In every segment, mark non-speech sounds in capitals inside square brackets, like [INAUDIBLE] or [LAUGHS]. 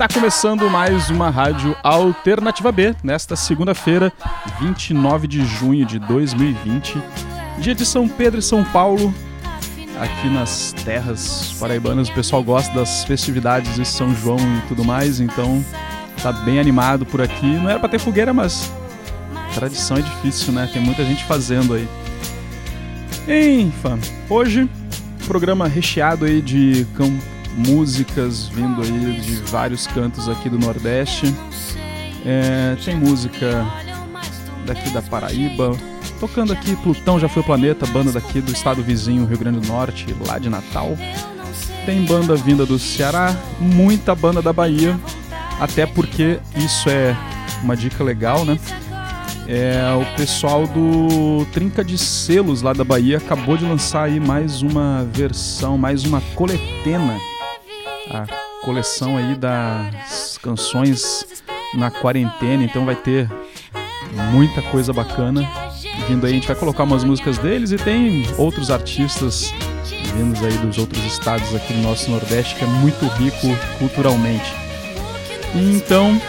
Está começando mais uma rádio Alternativa B, nesta segunda-feira, 29 de junho de 2020, dia de São Pedro e São Paulo. Aqui nas terras paraibanas, o pessoal gosta das festividades de São João e tudo mais, então tá bem animado por aqui. Não era para ter fogueira, mas tradição é difícil, né? Tem muita gente fazendo aí. Enfim, hoje programa recheado aí de músicas vindo aí de vários cantos aqui do Nordeste. É, tem música daqui da Paraíba, tocando aqui Plutão Já Foi o Planeta, banda daqui do estado vizinho, Rio Grande do Norte, lá de Natal. Tem banda vinda do Ceará, muita banda da Bahia, até porque isso é uma dica legal, né? É, o pessoal do Trinca de Selos lá da Bahia acabou de lançar aí mais uma versão, mais uma coletena a coleção aí das canções na quarentena, então vai ter muita coisa bacana vindo aí. A gente vai colocar umas músicas deles e tem outros artistas vindos aí dos outros estados aqui do nosso Nordeste que é muito rico culturalmente. Então,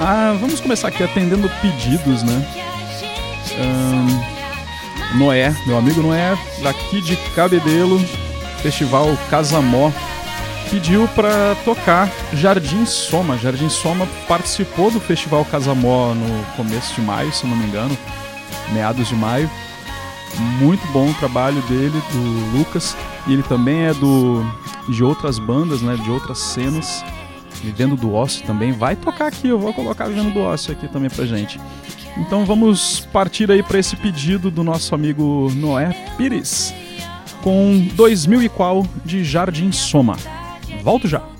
ah, vamos começar aqui atendendo pedidos, né? Um, Noé, meu amigo Noé, daqui de Cabedelo, Festival Casamó pediu para tocar Jardim Soma. Jardim Soma participou do Festival Casamó no começo de maio, se não me engano, meados de maio. Muito bom o trabalho dele, do Lucas, e ele também é do de outras bandas, né, de outras cenas. Vivendo do Ócio também vai tocar aqui, eu vou colocar Vivendo do Ócio aqui também pra gente. Então vamos partir aí para esse pedido do nosso amigo Noé Pires com 2000 e qual de Jardim Soma. Volto já.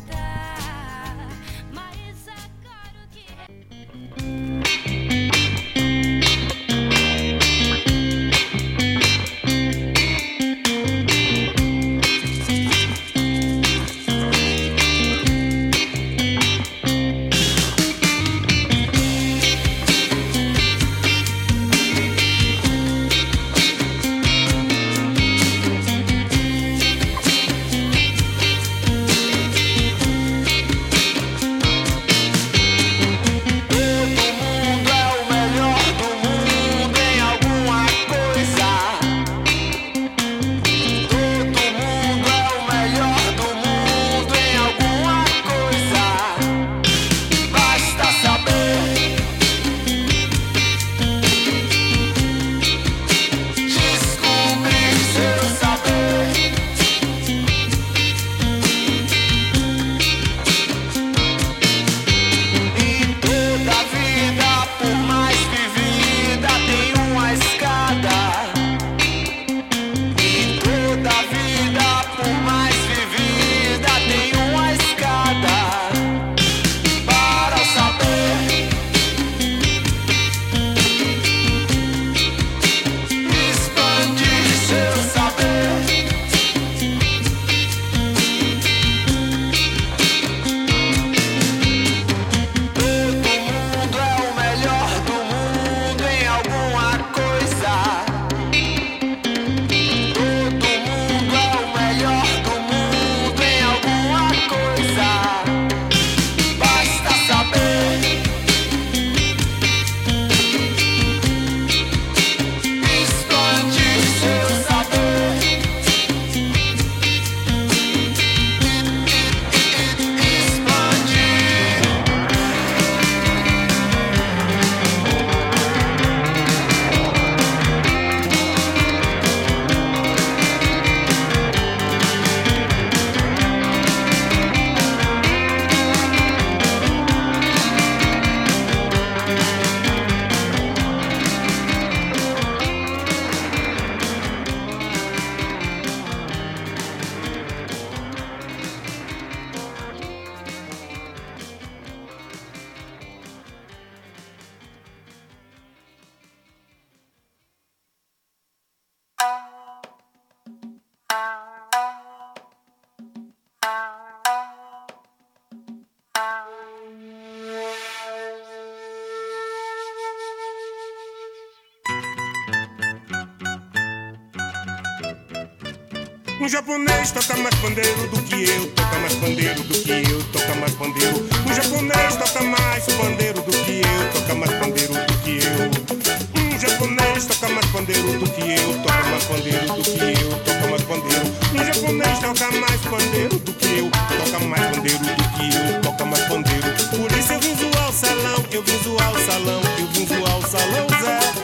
Um japonês toca mais pandeiro do que eu, toca mais pandeiro do que eu, toca mais pandeiro. Um japonês toca mais pandeiro do que eu, toca mais pandeiro do que eu. Um japonês toca mais pandeiro do que eu, toca mais pandeiro do que eu, toca mais pandeiro. Um japonês toca mais pandeiro do que eu, toca mais pandeiro do que eu, toca mais pandeiro. Por isso eu vim zoar o salão, eu vim zoar o salão, eu vim zoar o salão, Zé.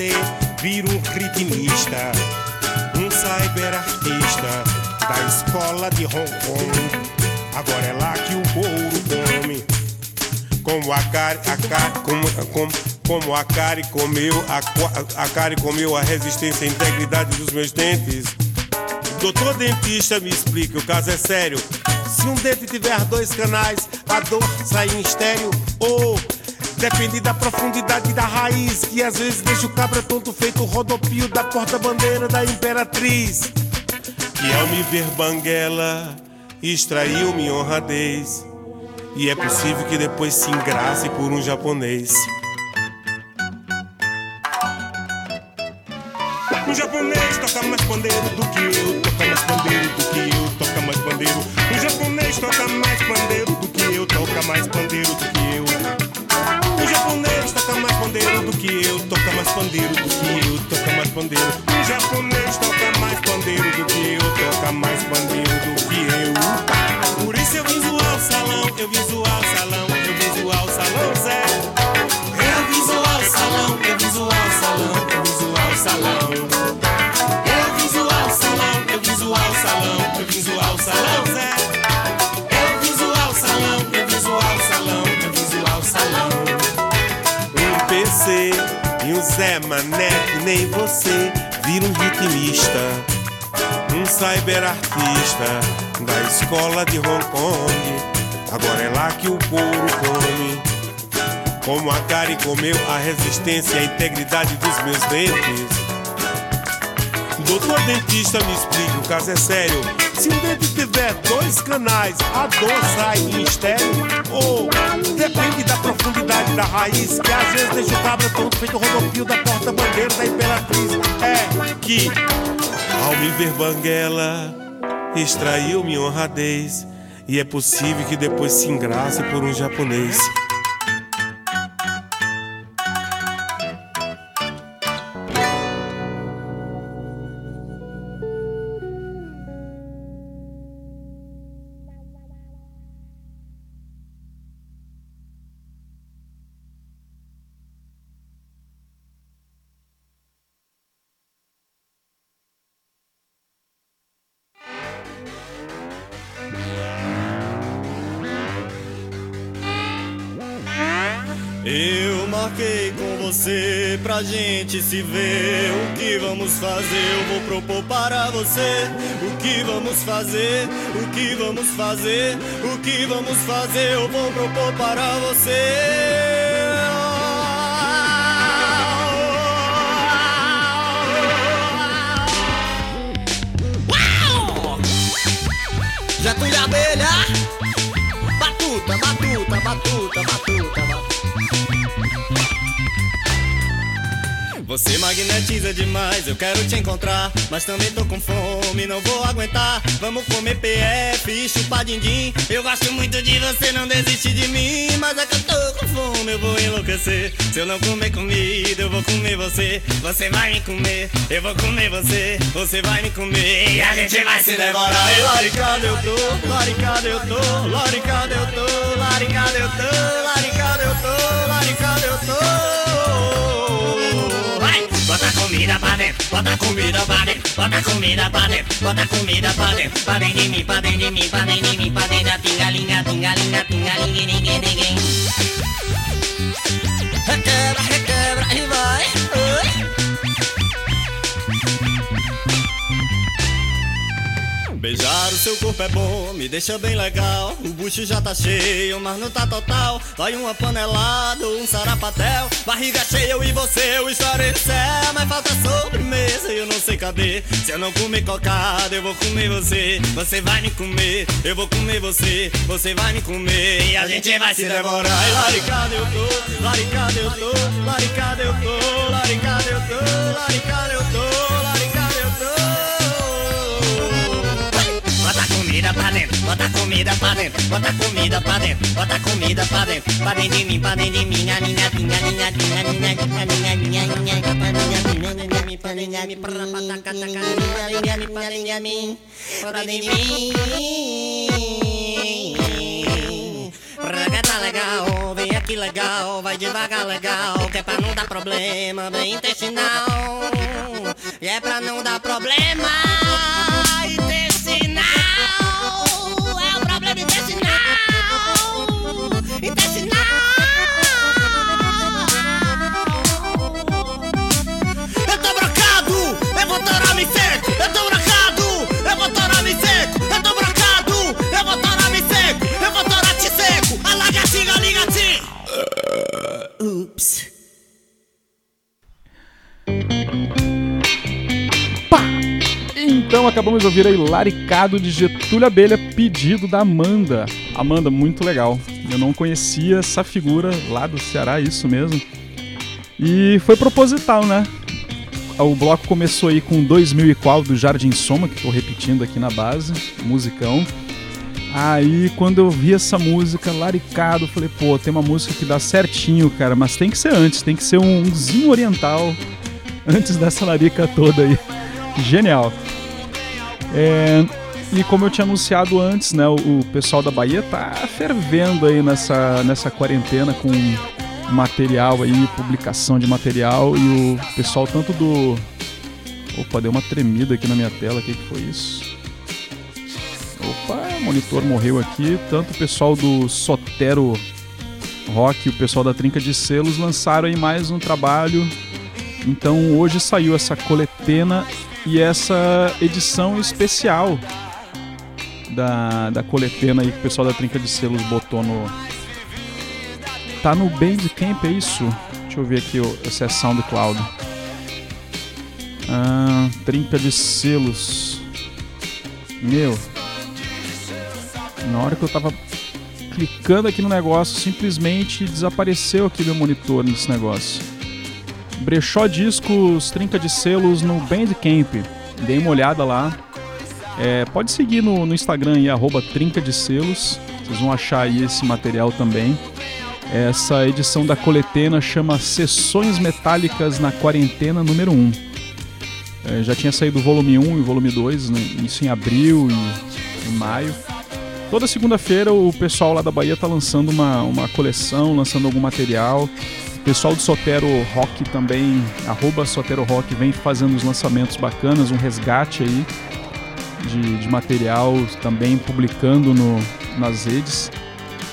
Você vira um ritmista, um cyberartista da escola de Hong Kong. Agora é lá que o couro come. Como a Cari, a Cari, como, como, como a Cari comeu, a, a Cari comeu a resistência e a integridade dos meus dentes. Doutor dentista, me explica, o caso é sério. Se um dente tiver dois canais, a dor sai em estéreo. Ou Depende da profundidade da raiz, que às vezes deixa o cabra tonto feito rodopio da porta-bandeira da imperatriz. Que ao me ver banguela, extraiu minha honradez. E é possível que depois se engrace por um japonês. Um japonês toca mais pandeiro do que eu, toca mais pandeiro do que eu, toca mais pandeiro. Um japonês toca mais pandeiro do que eu, toca mais pandeiro pandeiro do que eu, toca mais pandeiro. O japonês toca mais pandeiro do que eu, toca mais pandeiro do que eu. Por isso eu vim zoar o salão, eu vim zoar nem você vira um ritmista, um cyberartista da escola de Hong Kong. Agora é lá que o couro come. Como a Kari comeu a resistência e a integridade dos meus dentes. Doutor dentista, me explique, o caso é sério. Se um dente tiver dois canais, a dor sai em estéreo? Ou depende da profundidade da raiz, que às vezes deixa o cabra todo feito o rodopio da porta-bandeira da imperatriz. É que, ao me ver banguela, extraiu minha honradez. E é possível que depois se engrace por um japonês. Pra gente se ver. O que vamos fazer? Eu vou propor para você. O que vamos fazer? O que vamos fazer? O que vamos fazer? Eu vou propor para você. Já fui abelha, batuta, batuta, batuta, batuta, batuta. Você magnetiza demais, eu quero te encontrar. Mas também tô com fome, não vou aguentar. Vamos comer PF e chupar din-din. Eu gosto muito de você, não desiste de mim. Mas é que eu tô com fome, eu vou enlouquecer. Se eu não comer comida, eu vou comer você. Você vai me comer, eu vou comer você. Você vai me comer e a gente vai se devorar. E laricada eu tô, laricada eu tô, laricada eu tô, laricada eu tô, laricada eu tô, laricada eu tô. Bota comida pra dentro, bota comida pra dentro, bota comida pra dentro, bota comida pra dentro, pra dentro de mim, pra dentro de mim, pra dentro de mim, pra dentro da pingalinha, pingalinha, pingalinha, ninguém, ninguém. Requebra, requebra e vai. Oi. Beijar o seu corpo é bom, me deixa bem legal. O bucho já tá cheio, mas não tá total. Vai uma panelada um sarapatel. Barriga cheia, eu e você, eu estarei no céu. Mas falta sobremesa e eu não sei cadê. Se eu não comer cocada, eu vou comer você. Você vai me comer, eu vou comer você. Você vai me comer e a gente vai se devorar. E laricada eu tô, laricada eu tô, laricada eu tô, laricada eu tô, laricada eu tô, laricada comida pra dentro, bota comida pra dentro, bota comida pra dentro, bota comida pra dentro, pra dentro de mim, pra dentro de mim, minha, minha, minha, minha, minha, minha, minha, minha, minha, minha, minha, minha, minha, tá legal, vem aqui legal, vai devagar legal, que é pra não dar problema, bem intestinal. E é pra não dar problema Então acabamos de ouvir aí Laricado de Getúlio Abelha, pedido da Amanda. Amanda, muito legal. Eu não conhecia essa figura lá do Ceará, isso mesmo. E foi proposital, né? O bloco começou aí com 2000 e qual do Jardim Soma, que tô repetindo aqui na base, musicão. Aí quando eu vi essa música, Laricado, falei, pô, tem uma música que dá certinho, cara, mas tem que ser antes, tem que ser um zinho oriental [LAUGHS] antes dessa larica toda aí. Genial. É, e como eu tinha anunciado antes, né, o, o pessoal da Bahia tá fervendo aí nessa, nessa quarentena com material aí, publicação de material e o pessoal tanto do Opa, deu uma tremida aqui na minha tela, o que, que foi isso? Opa, monitor morreu aqui. Tanto o pessoal do Sotero Rock o pessoal da Trinca de Selos lançaram aí mais um trabalho. Então hoje saiu essa coletena e essa edição especial da, da coletena aí que o pessoal da Trinca de Selos botou no. Tá no Bandcamp, é isso? Deixa eu ver aqui se é SoundCloud. Ah, Trinca de Selos. Meu. Na hora que eu tava clicando aqui no negócio, simplesmente desapareceu aqui meu monitor nesse negócio. Brechó Discos, trinca de selos no Bandcamp. Dei uma olhada lá. É, pode seguir no, no Instagram aí, arroba trinca de selos. Vocês vão achar aí esse material também. Essa edição da coletena chama Sessões Metálicas na Quarentena número 1. É, já tinha saído o volume 1 e o volume 2, né, isso em abril e em maio. Toda segunda-feira o pessoal lá da Bahia tá lançando uma, uma coleção, lançando algum material. O pessoal do Sotero Rock também, arroba Sotero Rock, vem fazendo os lançamentos bacanas, um resgate aí de, de material, também publicando no, nas redes.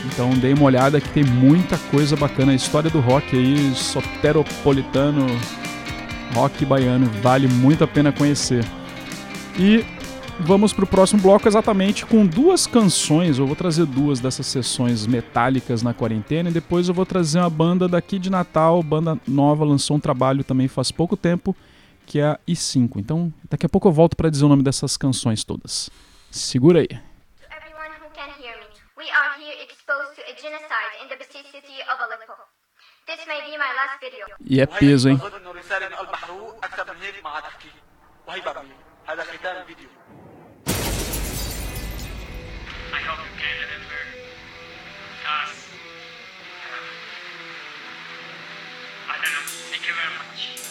Então dei uma olhada que tem muita coisa bacana. A história do rock aí, soteropolitano, rock baiano, vale muito a pena conhecer. E vamos para o próximo bloco exatamente com duas canções. Eu vou trazer duas dessas sessões metálicas na quarentena e depois eu vou trazer uma banda daqui de Natal, banda nova, lançou um trabalho também faz pouco tempo, que é a I5. Então daqui a pouco eu volto para dizer o nome dessas canções todas. Segura aí. To everyone who can hear me, we are here exposed to a genocide in the besieged city of Aleppo. This may be my last video. E é peso, hein? اظن انه رساله من قلب محروق اكثر من هيك ما عاد احكي وهي بقى هذا ختام الفيديو I hope you can remember us. I don't know. Thank you very much.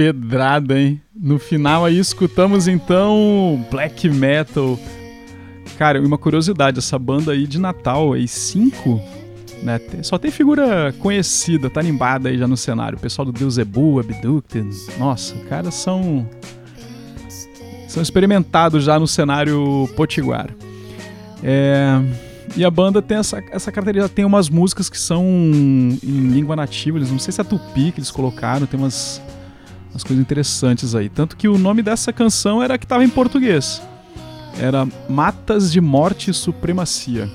Pedrada, hein? No final aí escutamos então black metal. Cara, uma curiosidade, essa banda aí de Natal, aí 5, né? Só tem figura conhecida, tá animada aí já no cenário. O pessoal do Deus Ebu, Abducted. Nossa, caras são são experimentados já no cenário potiguar. É, e a banda tem essa, essa característica, tem umas músicas que são em língua nativa, eles não sei se é tupi que eles colocaram, tem umas, umas coisas interessantes aí. Tanto que o nome dessa canção era que estava em português. Era Matas de Morte e Supremacia.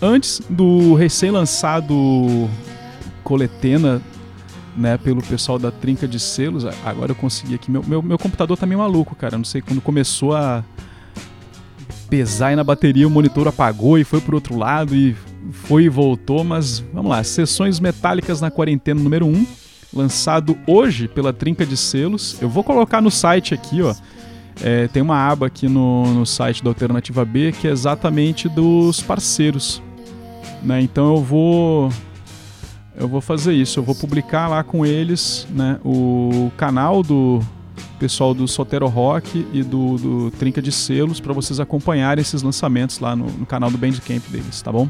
Antes do recém-lançado Coletena né, pelo pessoal da Trinca de Selos. Agora eu consegui aqui. Meu, meu, meu computador tá meio maluco, cara. não sei quando começou a pesar aí na bateria, o monitor apagou e foi pro outro lado e foi e voltou, mas vamos lá. Sessões Metálicas na Quarentena número 1, lançado hoje pela Trinca de Selos. Eu vou colocar no site aqui, ó. É, tem uma aba aqui no, no site da Alternativa B que é exatamente dos parceiros. Né? Então eu vou eu vou fazer isso. Eu vou publicar lá com eles né, o canal do pessoal do Sotero Rock e do, do Trinca de Selos para vocês acompanharem esses lançamentos lá no, no, canal do Bandcamp deles, tá bom?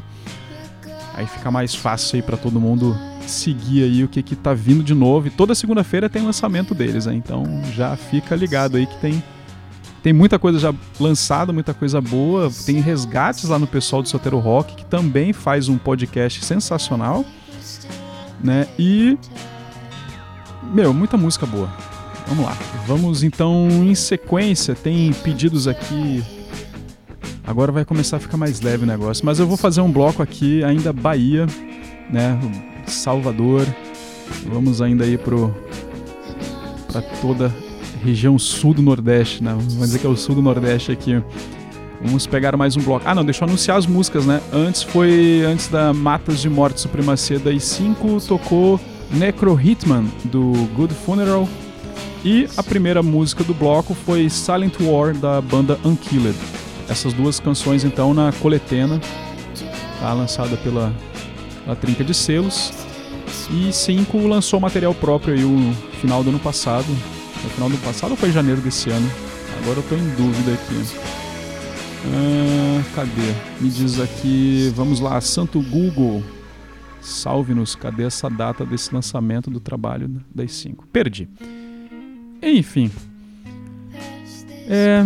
Aí fica mais fácil aí para todo mundo seguir aí o que que tá vindo de novo. E toda segunda-feira tem lançamento deles, né? Então já fica ligado aí que tem tem muita coisa já lançada, muita coisa boa. Tem resgates lá no pessoal do Sotero Rock que também faz um podcast sensacional né? E meu, muita música boa. Vamos lá. Vamos então em sequência. Tem pedidos aqui. Agora vai começar a ficar mais leve o negócio, mas eu vou fazer um bloco aqui ainda Bahia, né? Salvador. Vamos ainda aí pro para toda a região sul do Nordeste, né? Vamos dizer que é o sul do Nordeste aqui. Vamos pegar mais um bloco. Ah, não, deixa eu anunciar as músicas, né? Antes foi. Antes da Matas de Morte Supremacia das 5, tocou Necro Hitman, do Good Funeral. E a primeira música do bloco foi Silent War, da banda Unkilled. Essas duas canções, então, na coletena, tá? lançada pela, pela Trinca de Selos. E 5 lançou material próprio aí no final do ano passado. No final do ano passado ou foi em janeiro desse ano? Agora eu tô em dúvida aqui. Ah, cadê? Me diz aqui, vamos lá, Santo Google, salve-nos, cadê essa data desse lançamento do trabalho das 5? Perdi. Enfim. É,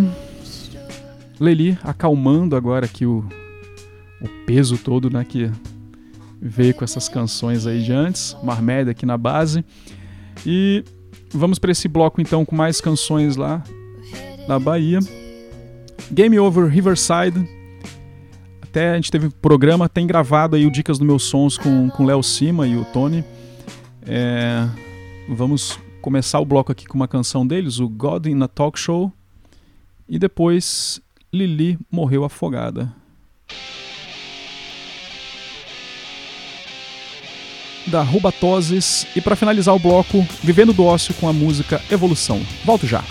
Leli acalmando agora aqui o, o peso todo né, que veio com essas canções aí de antes, Marmédia aqui na base. E vamos para esse bloco então com mais canções lá da Bahia. Game Over Riverside. Até a gente teve programa, tem gravado aí o Dicas dos Meus Sons com o Léo Cima e o Tony. É, vamos começar o bloco aqui com uma canção deles, o God in a Talk Show. E depois Lili morreu afogada. Da Rubatoses. E para finalizar o bloco, Vivendo do Ócio com a música Evolução. Volto já.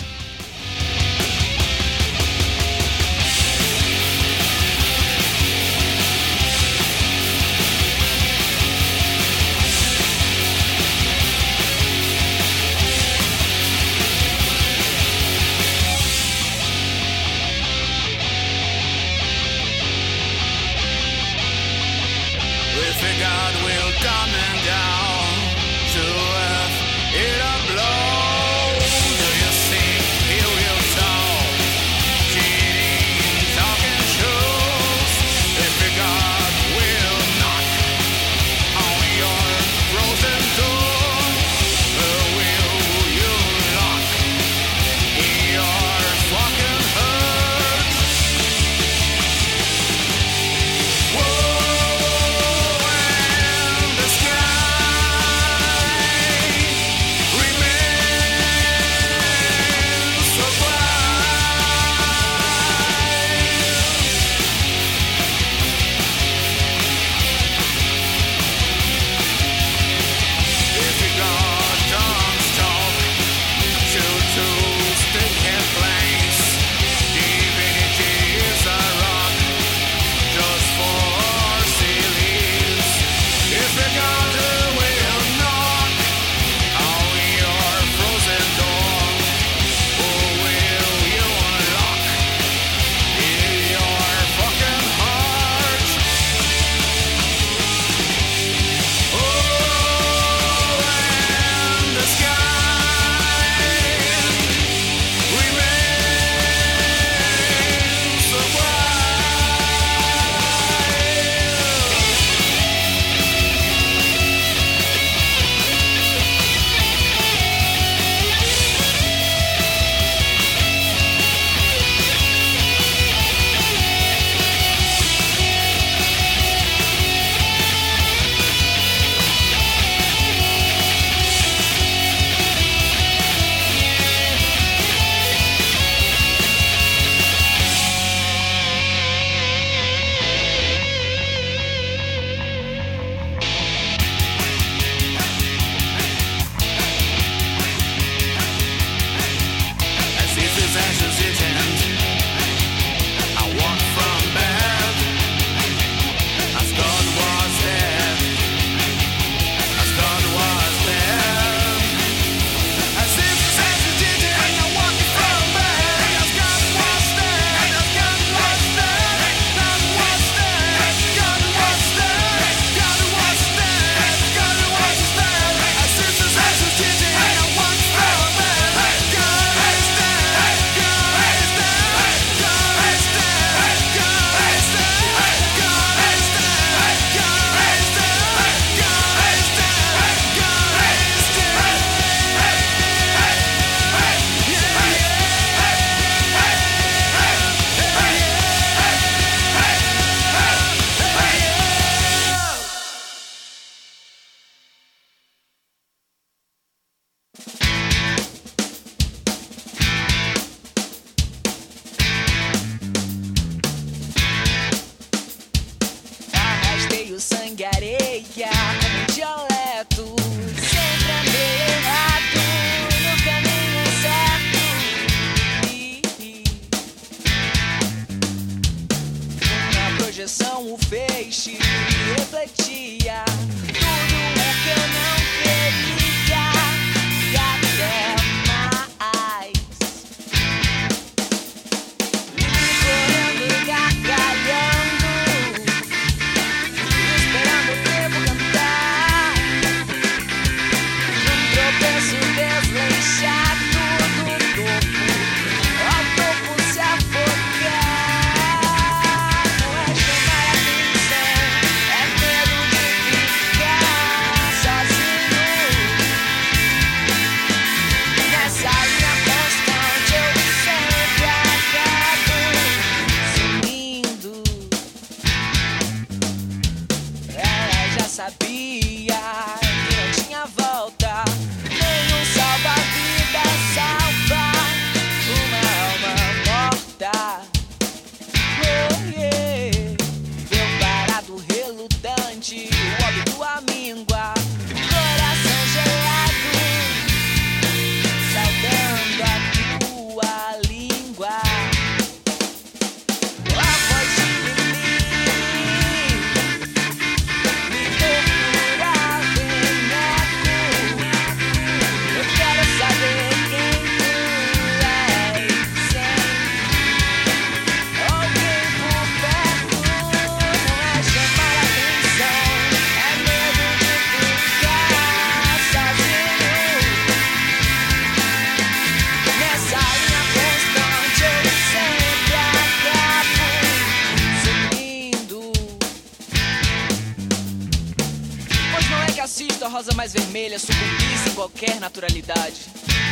mais vermelha sucumbisse em qualquer naturalidade.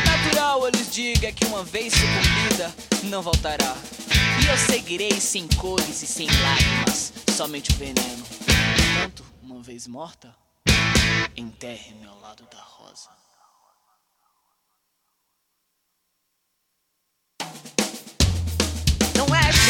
Natural, eu lhes digo, é que uma vez sucumbida, não voltará. E eu seguirei sem cores e sem lágrimas, somente o veneno. Portanto, uma vez morta, enterre-me ao lado da rosa. Não é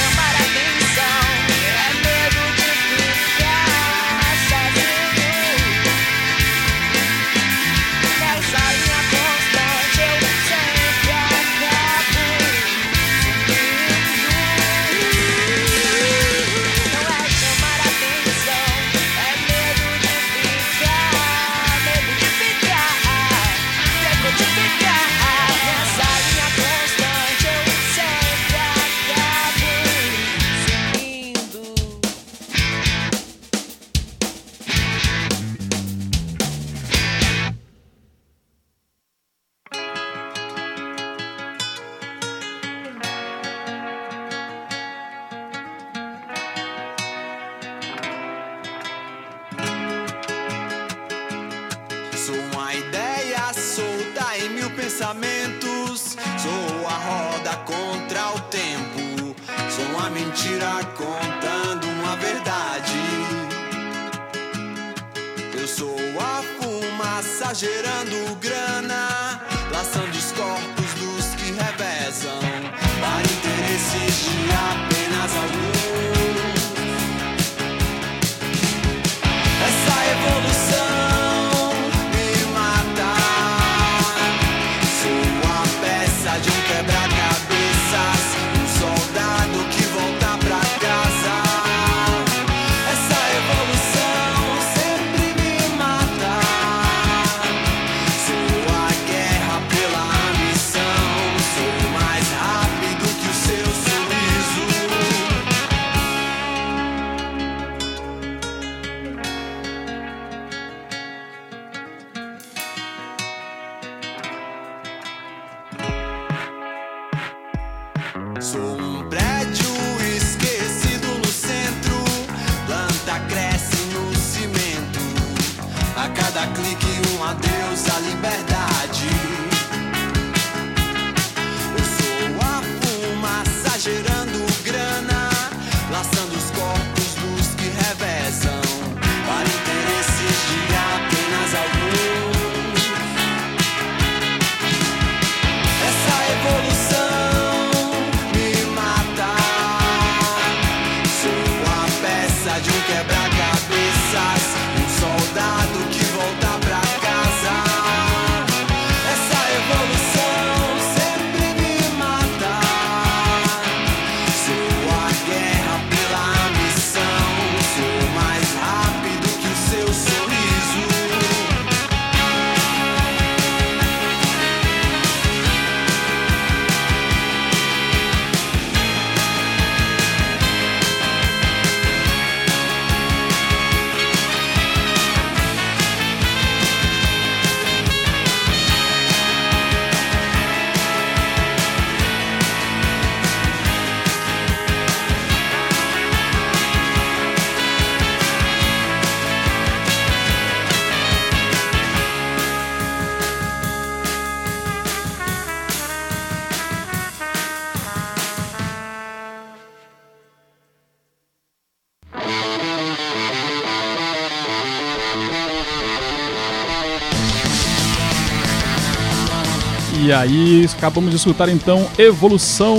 E aí, acabamos de escutar então Evolução,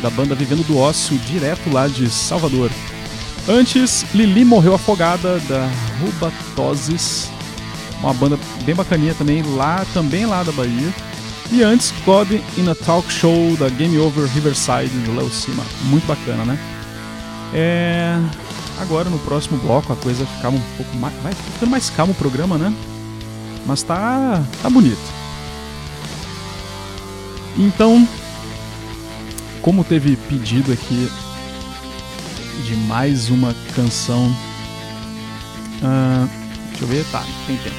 da banda Vivendo do Ócio, direto lá de Salvador. Antes, Lili morreu afogada, da Rubatoses, uma banda bem bacaninha também, lá também lá da Bahia. E antes, God in a Talk Show, da Game Over Riverside, do Léo Cima. Muito bacana, né? É... Agora, no próximo bloco, a coisa ficar um pouco mais... Vai ficando mais calmo o programa, né? Mas tá, tá bonito. Então, como teve pedido aqui de mais uma canção. Uh, deixa eu ver, tá, tem tempo.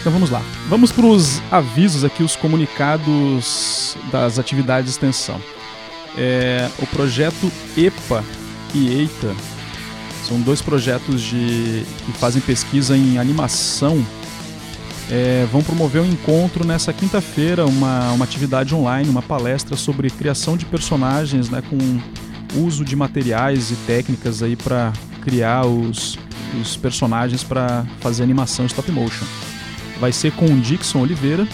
Então vamos lá. Vamos para os avisos aqui, os comunicados das atividades de extensão. É, o projeto EPA e EITA são dois projetos de, que fazem pesquisa em animação é, vão promover um encontro nessa quinta-feira, uma, uma atividade online, uma palestra sobre criação de personagens, né, com uso de materiais e técnicas aí para criar os, os personagens para fazer animação stop motion. Vai ser com o Dixon Oliveira,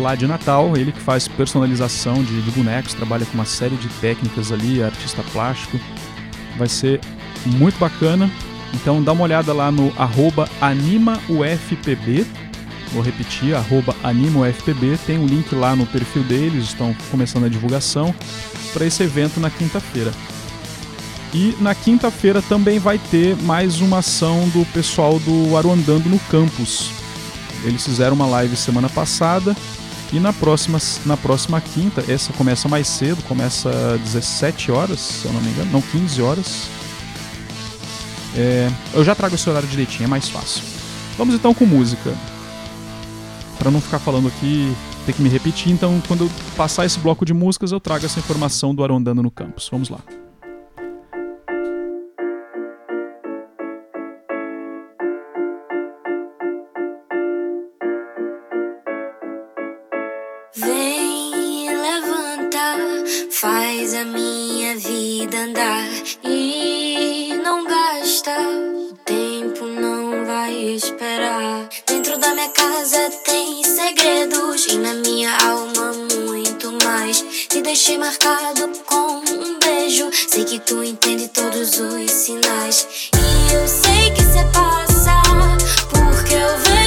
lá de Natal, ele que faz personalização de, de bonecos, trabalha com uma série de técnicas ali, artista plástico. Vai ser muito bacana. Então dá uma olhada lá no AnimaUFPB, Vou repetir, AnimoFPB, tem um link lá no perfil deles, estão começando a divulgação para esse evento na quinta-feira. E na quinta-feira também vai ter mais uma ação do pessoal do Aruandando no Campus. Eles fizeram uma live semana passada e na próxima, na próxima quinta, essa começa mais cedo, começa às 17 horas, se eu não me engano, não, 15 horas. É, eu já trago esse horário direitinho, é mais fácil. Vamos então com música para não ficar falando aqui, ter que me repetir, então quando eu passar esse bloco de músicas, eu trago essa informação do Arondando no campus. Vamos lá. Vem, levanta, faz a minha vida andar casa tem segredos e na minha alma muito mais. Te deixei marcado com um beijo. Sei que tu entende todos os sinais. E eu sei que cê passa, porque eu vejo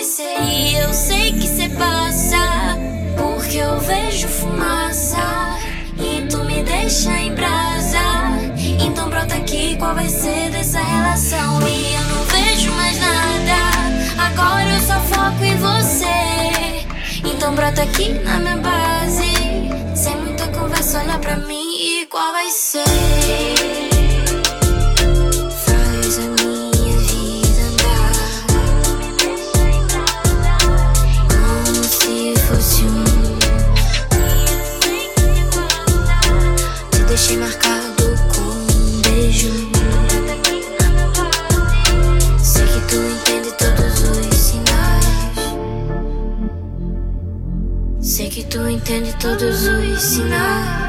e eu sei que cê passa, porque eu vejo fumaça. E tu me deixa em brasa. Então brota aqui, qual vai ser dessa relação? E eu não vejo mais nada. Agora eu só foco em você. Então brota aqui na minha base. Sem muita conversa, olha pra mim e qual vai ser? te marcado com um beijo. Sei que tu entende todos os sinais. Sei que tu entende todos os sinais.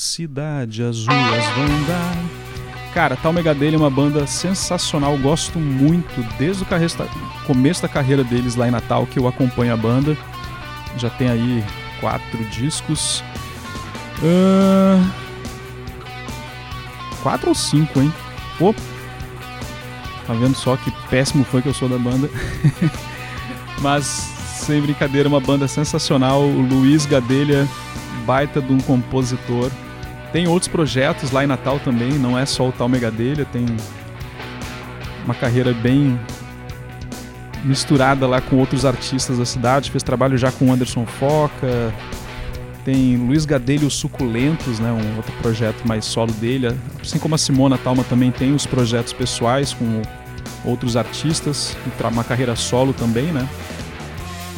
Cidade as ruas vão dar. Cara, Tal Megadele é uma banda sensacional, gosto muito desde o começo da carreira deles lá em Natal que eu acompanho a banda. Já tem aí quatro discos. Uh... Quatro ou cinco, hein? Pô, tá vendo só que péssimo foi que eu sou da banda. [LAUGHS] Mas, sem brincadeira, uma banda sensacional. O Luiz Gadelha, baita de um compositor. Tem outros projetos lá em Natal também, não é só o tal Megadelha, tem uma carreira bem misturada lá com outros artistas da cidade, fez trabalho já com Anderson Foca, tem Luiz Gadelha os Suculentos, né, um outro projeto mais solo dele, assim como a Simona Talma também tem os projetos pessoais com outros artistas, uma carreira solo também, né?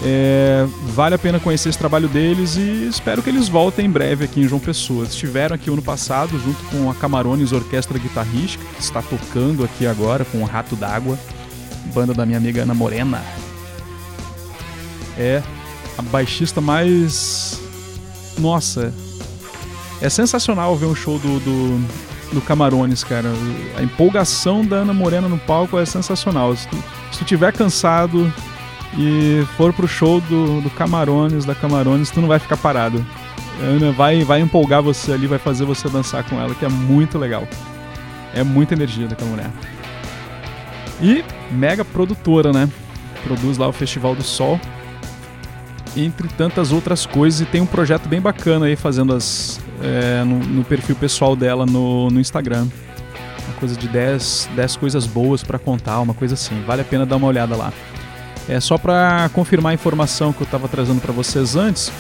É, vale a pena conhecer esse trabalho deles e espero que eles voltem em breve aqui em João Pessoa. Estiveram aqui ano passado junto com a Camarones Orquestra Guitarrística, que está tocando aqui agora com o Rato d'Água, banda da minha amiga Ana Morena. É a baixista mais. Nossa, é sensacional ver um show do, do, do Camarones, cara. A empolgação da Ana Morena no palco é sensacional. Se tu, se tu tiver cansado e for pro show do, do Camarones, da Camarones, tu não vai ficar parado. Ana vai, vai empolgar você ali, vai fazer você dançar com ela, que é muito legal. É muita energia daquela mulher. E mega produtora, né? Produz lá o Festival do Sol, entre tantas outras coisas, e tem um projeto bem bacana aí fazendo as é, no, no, perfil pessoal dela no, no Instagram. Uma coisa de 10, 10 coisas boas para contar, uma coisa assim. Vale a pena dar uma olhada lá. É só para confirmar a informação que eu estava trazendo para vocês antes.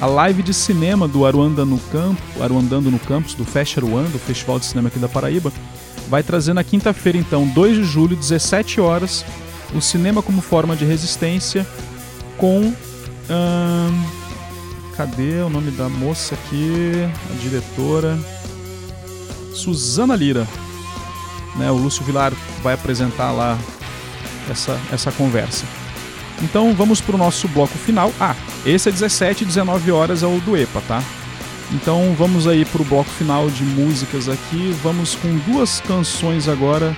A live de cinema do Aruanda no Campo, Aruandando no Campus, do Fest Aruanda, do Festival de Cinema aqui da Paraíba, vai trazer na quinta-feira, então, 2 de julho, 17 horas, o cinema como forma de resistência com. Hum, cadê o nome da moça aqui? A diretora. Suzana Lira. Né, o Lúcio Vilar vai apresentar lá essa, essa conversa. Então vamos para o nosso bloco final. Ah, esse é 17 e 19 horas é o do EPA, tá? Então vamos aí para o bloco final de músicas aqui. Vamos com duas canções agora.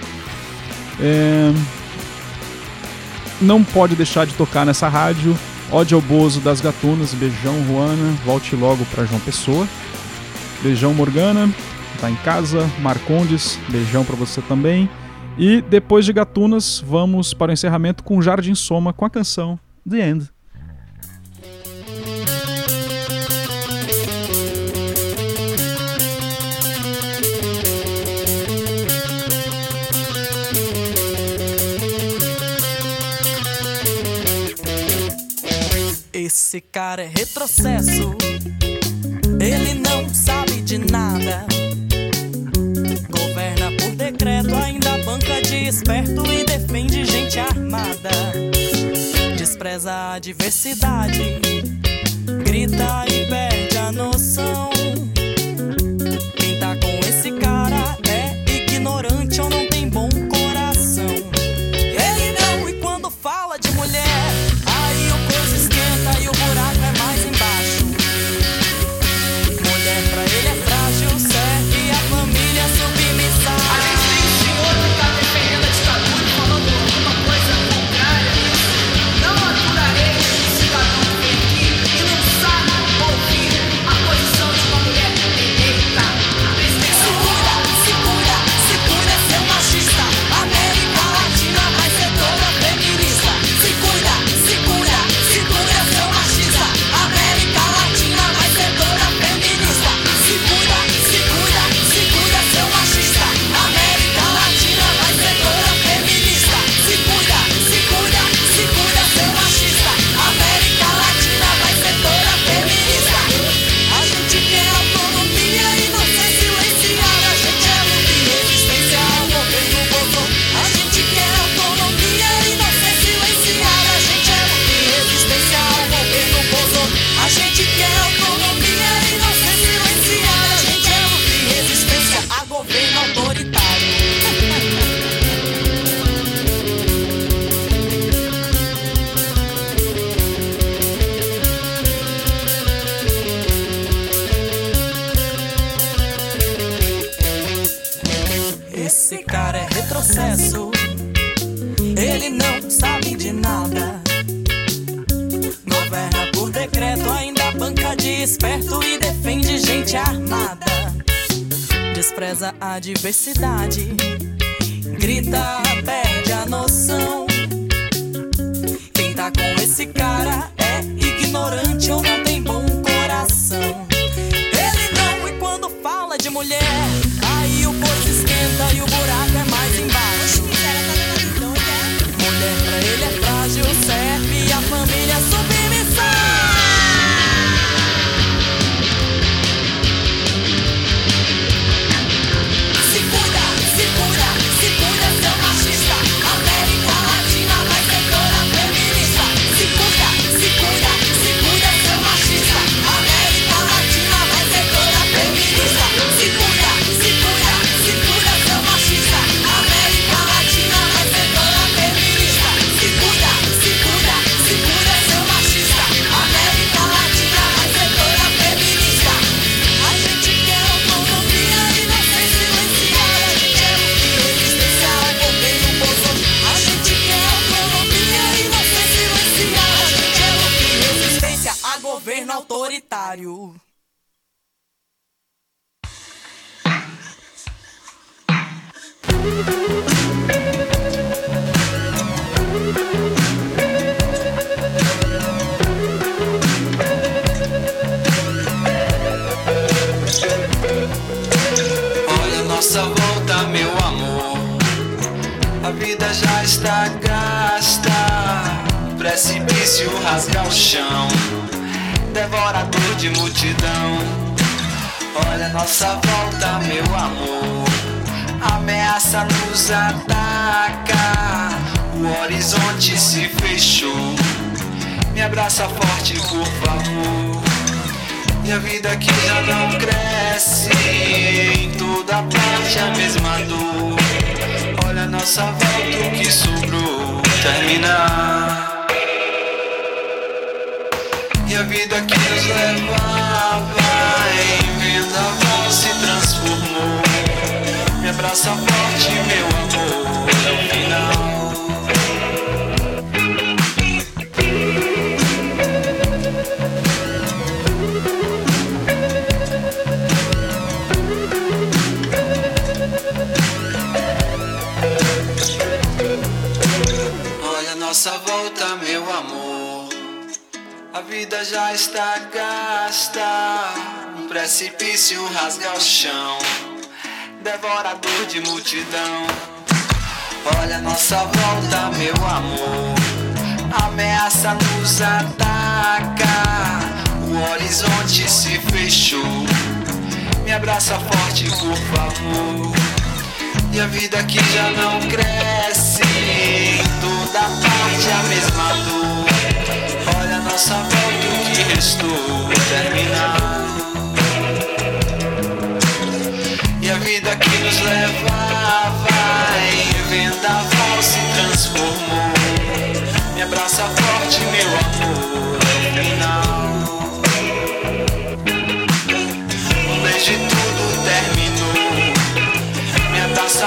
É... Não pode deixar de tocar nessa rádio. Ódio ao Bozo das Gatunas. Beijão, Juana. Volte logo para João Pessoa. Beijão, Morgana. Tá em casa. Marcondes. Beijão para você também. E depois de Gatunas, vamos para o encerramento com Jardim Soma com a canção The End. Esse cara é retrocesso, ele não diversidade, grita e perde processo. Ele não sabe de nada. Governa por decreto, ainda banca de esperto e defende gente armada. Despreza a diversidade, grita, perde a noção. Quem tá com esse cara é ignorante ou não precipício rasga o chão. Devorador de multidão. Olha a nossa volta, meu amor. Ameaça nos ataca. O horizonte se fechou. Me abraça forte, por favor. E a vida que já não cresce Em toda parte a mesma dor Olha a nossa volta, o que sobrou Terminar a vida que nos levava Em vendaval se transformou. Me abraça forte, meu amor É o final nossa volta, vida já está gasta. Um precipício rasga o chão. Devorador de multidão. Olha a nossa volta, meu amor. A ameaça nos ataca. O horizonte se fechou. Me abraça forte, por favor. E a vida que já não cresce toda parte a mesma dor Olha a nossa volta o que restou terminar. E a vida que nos levava Em vendaval se transformou. Me abraça forte meu amor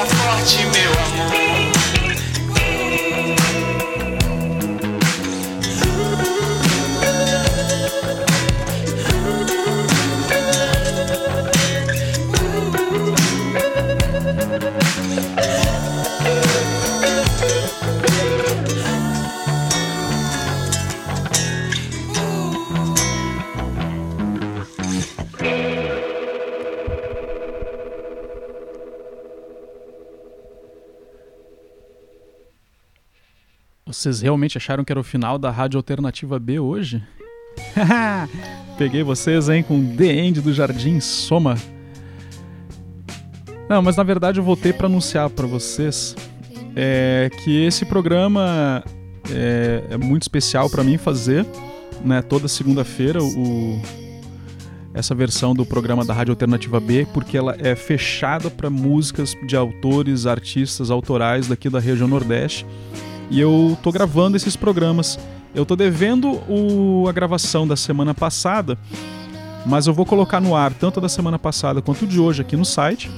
forte, meu amor. Vocês realmente acharam que era o final da Rádio Alternativa B hoje? [LAUGHS] Peguei vocês, hein, com The End do Jardim Soma. Não, mas na verdade eu voltei para anunciar para vocês é, que esse programa é, é muito especial para mim fazer, né? Toda segunda-feira o essa versão do programa da Rádio Alternativa B, porque ela é fechada para músicas de autores, artistas autorais daqui da região Nordeste. E eu tô gravando esses programas. Eu tô devendo o, a gravação da semana passada, mas eu vou colocar no ar tanto da semana passada quanto de hoje aqui no site.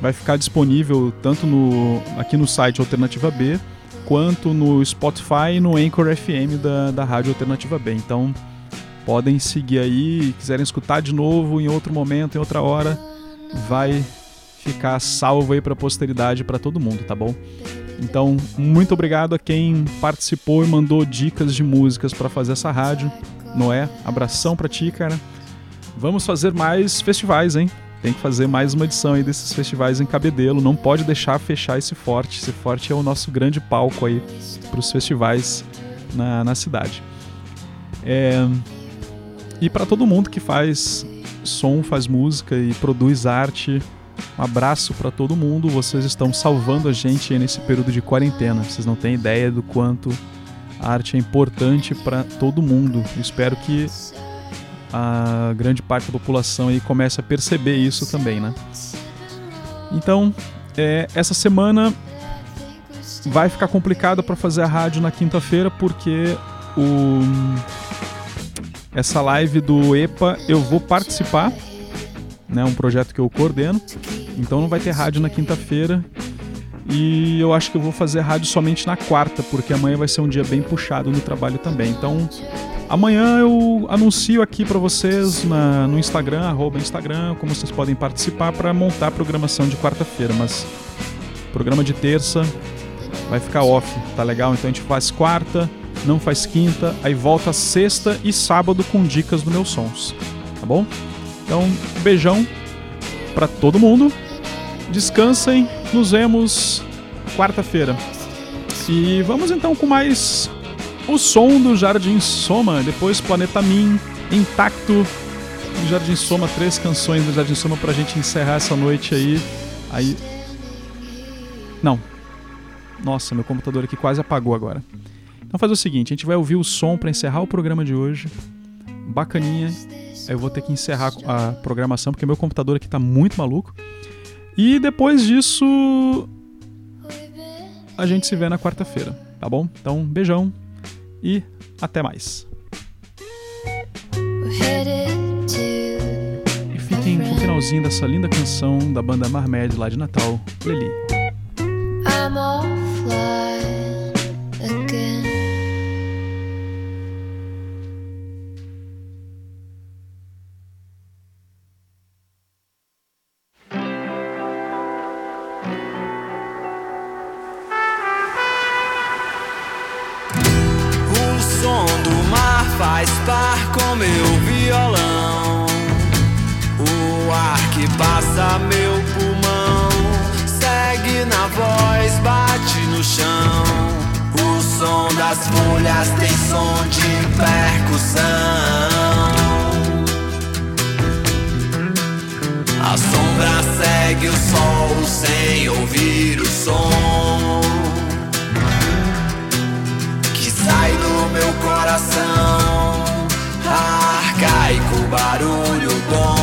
vai ficar disponível tanto no, aqui no site Alternativa B, quanto no Spotify e no Anchor FM da, da Rádio Alternativa B. Então podem seguir aí, quiserem escutar de novo em outro momento, em outra hora, vai ficar salvo aí para a posteridade para todo mundo, tá bom? Então, muito obrigado a quem participou e mandou dicas de músicas para fazer essa rádio. Noé, abração para ti, cara. Vamos fazer mais festivais, hein? Tem que fazer mais uma edição aí desses festivais em Cabedelo. Não pode deixar fechar esse Forte. Esse Forte é o nosso grande palco aí para os festivais na, na cidade. É... E para todo mundo que faz som, faz música e produz arte, um abraço para todo mundo. Vocês estão salvando a gente nesse período de quarentena. Vocês não têm ideia do quanto a arte é importante para todo mundo. espero que a grande parte da população aí comece a perceber isso também, né? Então, é, essa semana vai ficar complicada para fazer a rádio na quinta-feira porque o essa live do EPA eu vou participar, né, um projeto que eu coordeno. Então não vai ter rádio na quinta-feira. E eu acho que eu vou fazer rádio somente na quarta, porque amanhã vai ser um dia bem puxado no trabalho também. Então, amanhã eu anuncio aqui para vocês na, no Instagram, arroba Instagram, como vocês podem participar para montar a programação de quarta-feira. Mas programa de terça vai ficar off, tá legal? Então a gente faz quarta, não faz quinta, aí volta sexta e sábado com dicas do meus sons, tá bom? Então, beijão para todo mundo. Descansem, nos vemos quarta-feira. E vamos então com mais o som do Jardim Soma, depois Planeta Min, Intacto, Jardim Soma, três canções do Jardim Soma pra gente encerrar essa noite aí. Aí. Não. Nossa, meu computador aqui quase apagou agora. Então faz o seguinte, a gente vai ouvir o som para encerrar o programa de hoje. Bacaninha. Eu vou ter que encerrar a programação porque meu computador aqui tá muito maluco. E depois disso a gente se vê na quarta-feira, tá bom? Então, beijão e até mais. E fiquem com o finalzinho dessa linda canção da banda Marmed lá de Natal, Lili. I'm. barulho bom.